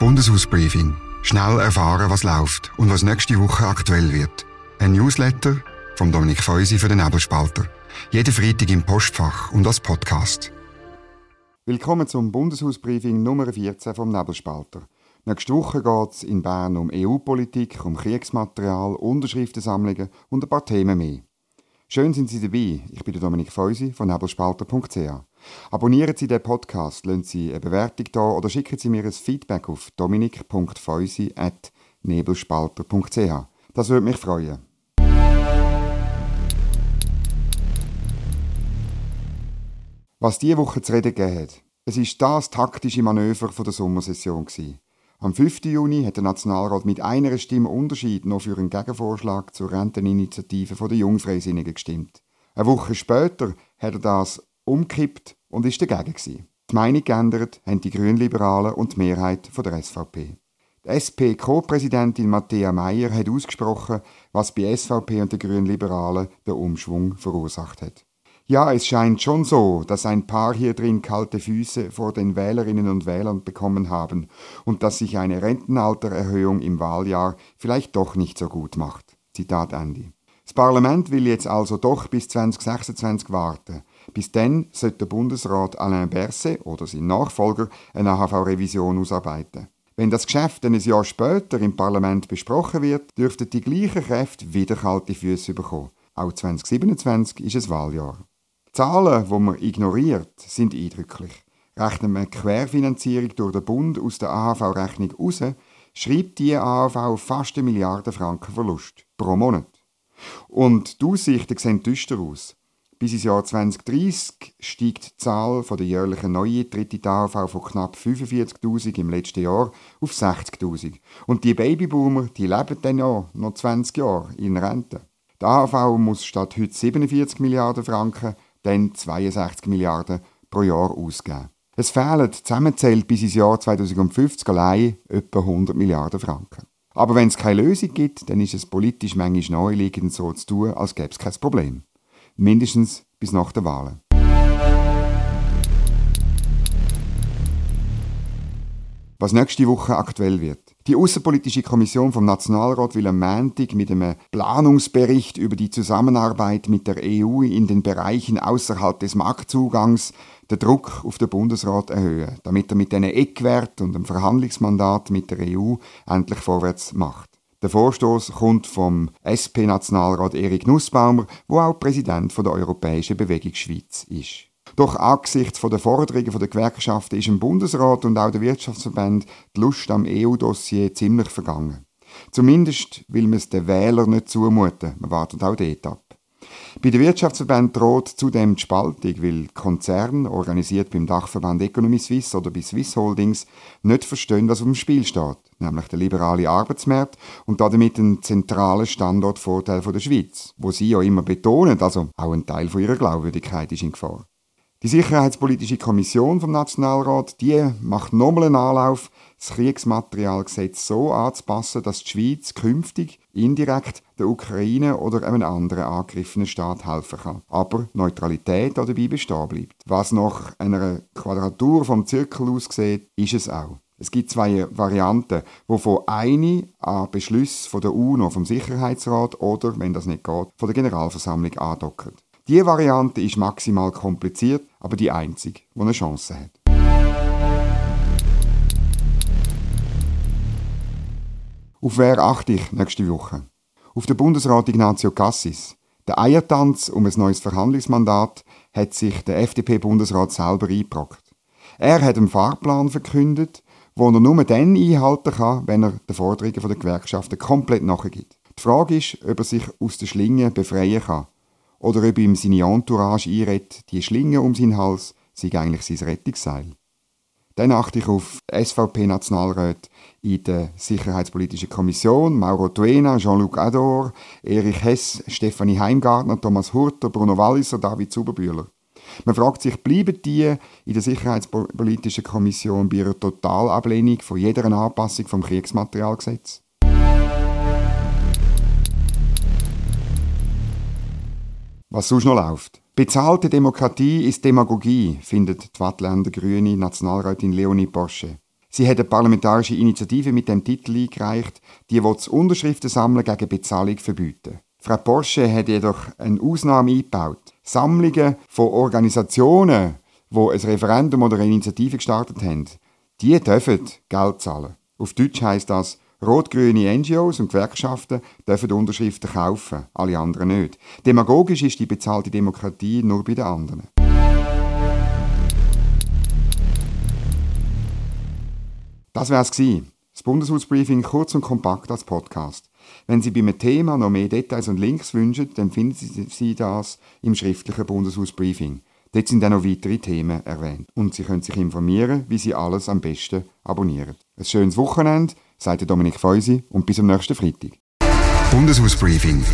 Bundeshausbriefing. Schnell erfahren, was läuft und was nächste Woche aktuell wird. Ein Newsletter vom Dominik Feusi für den Nebelspalter. Jeden Freitag im Postfach und als Podcast. Willkommen zum Bundeshausbriefing Nummer 14 vom Nebelspalter. Nächste Woche geht es in Bern um EU-Politik, um Kriegsmaterial, Unterschriftensammlungen und ein paar Themen mehr. Schön sind Sie dabei. Ich bin Dominik Feusi von nebelspalter.ch. Abonnieren Sie den Podcast, lassen Sie eine Bewertung da oder schicken Sie mir ein Feedback auf dominik.feusi.nebelspalter.ch. Das würde mich freuen. Was diese Woche zu reden gegeben hat, es ist das taktische Manöver der Sommersession. Am 5. Juni hat der Nationalrat mit einer Stimme Unterschied noch für einen Gegenvorschlag zur Renteninitiative der Jungfreisinnigen gestimmt. Eine Woche später hat er das umkippt und ist dagegen gewesen. Die Meinung geändert haben die Grünliberalen und die Mehrheit von der SVP. Die SP-Co-Präsidentin Matthäa Meyer hat ausgesprochen, was bei SVP und den Grünliberalen den Umschwung verursacht hat. Ja, es scheint schon so, dass ein paar hier drin kalte Füße vor den Wählerinnen und Wählern bekommen haben und dass sich eine Rentenaltererhöhung im Wahljahr vielleicht doch nicht so gut macht. Zitat Andy. Das Parlament will jetzt also doch bis 2026 warten. Bis dann sollte der Bundesrat Alain Berset oder sein Nachfolger eine AHV-Revision ausarbeiten. Wenn das Geschäft dann ein Jahr später im Parlament besprochen wird, dürften die gleichen Kräfte wieder kalte Füße bekommen. Auch 2027 ist es Wahljahr. Zahlen, die man ignoriert, sind eindrücklich. Rechnet man Querfinanzierung durch den Bund aus der AHV-Rechnung raus, schreibt die AHV fast eine Milliarde Franken Verlust pro Monat. Und die Aussichten sehen düster aus. Bis ins Jahr 2030 steigt die Zahl der jährlichen Neueintritte in AHV von knapp 45.000 im letzten Jahr auf 60.000. Und die Babyboomer, die leben dann ja noch 20 Jahre in Rente. Die AHV muss statt heute 47 Milliarden Franken dann 62 Milliarden pro Jahr ausgeben. Es fehlen zusammenzählt bis ins Jahr 2050 allein etwa 100 Milliarden Franken. Aber wenn es keine Lösung gibt, dann ist es politisch manchmal naheliegend so zu tun, als gäbe es kein Problem mindestens bis nach der Wahlen. Was nächste Woche aktuell wird. Die Außenpolitische Kommission vom Nationalrat will am Montag mit einem Planungsbericht über die Zusammenarbeit mit der EU in den Bereichen außerhalb des Marktzugangs den Druck auf den Bundesrat erhöhen, damit er mit diesen Eckwert und dem Verhandlungsmandat mit der EU endlich vorwärts macht. Der Vorstoß kommt vom SP-Nationalrat Erik Nussbaumer, wo auch Präsident der Europäischen Bewegung Schweiz ist. Doch angesichts der Forderungen der Gewerkschaften ist im Bundesrat und auch der Wirtschaftsverband die Lust am EU-Dossier ziemlich vergangen. Zumindest will man es den Wählern nicht zumuten. Man wartet auch dort ab. Bei den Wirtschaftsverbänden droht zudem die Spaltung, weil Konzerne, organisiert beim Dachverband Economy Suisse oder bei Swiss Holdings, nicht verstehen, was auf dem Spiel steht, nämlich der liberale Arbeitsmarkt und damit ein zentraler Standortvorteil der Schweiz, wo sie ja immer betonen, also auch ein Teil ihrer Glaubwürdigkeit ist in Gefahr. Die Sicherheitspolitische Kommission vom Nationalrat, die macht nochmal einen Anlauf, das Kriegsmaterialgesetz so anzupassen, dass die Schweiz künftig indirekt der Ukraine oder einem anderen angegriffenen Staat helfen kann. Aber Neutralität dabei bestehen bleibt. Was nach einer Quadratur vom Zirkel aussieht, ist es auch. Es gibt zwei Varianten, wovon eine an Beschluss von der UNO, vom Sicherheitsrat oder, wenn das nicht geht, von der Generalversammlung andockt. Diese Variante ist maximal kompliziert, aber die einzige, die eine Chance hat. Auf wer achte ich nächste Woche? Auf den Bundesrat Ignacio Cassis. Der Eiertanz um ein neues Verhandlungsmandat hat sich der FDP-Bundesrat selber eingebrockt. Er hat einen Fahrplan verkündet, wo er nur dann einhalten kann, wenn er den Forderungen der Gewerkschaften komplett nachgibt. Die Frage ist, ob er sich aus der Schlinge befreien kann oder ob ihm seine Entourage einredet, die Schlinge um seinen Hals sei eigentlich sein Rettungsseil. Dann achte ich auf SVP-Nationalräte in der Sicherheitspolitischen Kommission, Mauro Tuena, Jean-Luc Ador, Erich Hess, Stefanie Heimgartner, Thomas Hurter, Bruno Walliser, David Zuberbühler. Man fragt sich, bleiben die in der Sicherheitspolitischen Kommission bei ihrer Totalablehnung von jeder Anpassung vom Kriegsmaterialgesetz? Was sonst noch läuft? Bezahlte Demokratie ist Demagogie, findet die Wattländer Grüne Nationalrätin Leonie Porsche. Sie hat eine parlamentarische Initiative mit dem Titel eingereicht, die will das Unterschriftensammeln gegen Bezahlung verbieten. Frau Porsche hat jedoch eine Ausnahme eingebaut. Sammlungen von Organisationen, die ein Referendum oder eine Initiative gestartet haben, die dürfen Geld zahlen. Auf Deutsch heißt das, rot-grüne NGOs und Gewerkschaften dürfen Unterschriften kaufen, alle anderen nicht. Demagogisch ist die bezahlte Demokratie nur bei den anderen. Das wär's gewesen. Das Bundeshausbriefing kurz und kompakt als Podcast. Wenn Sie bei einem Thema noch mehr Details und Links wünschen, dann finden Sie das im schriftlichen Bundeshausbriefing. Dort sind auch noch weitere Themen erwähnt. Und Sie können sich informieren, wie Sie alles am besten abonnieren. Ein schönes Wochenende, sagt Dominik Feusi und bis am nächsten Freitag. Bundeshausbriefing.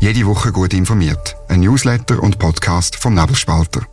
Jede Woche gut informiert. Ein Newsletter und Podcast vom Nebelspalter.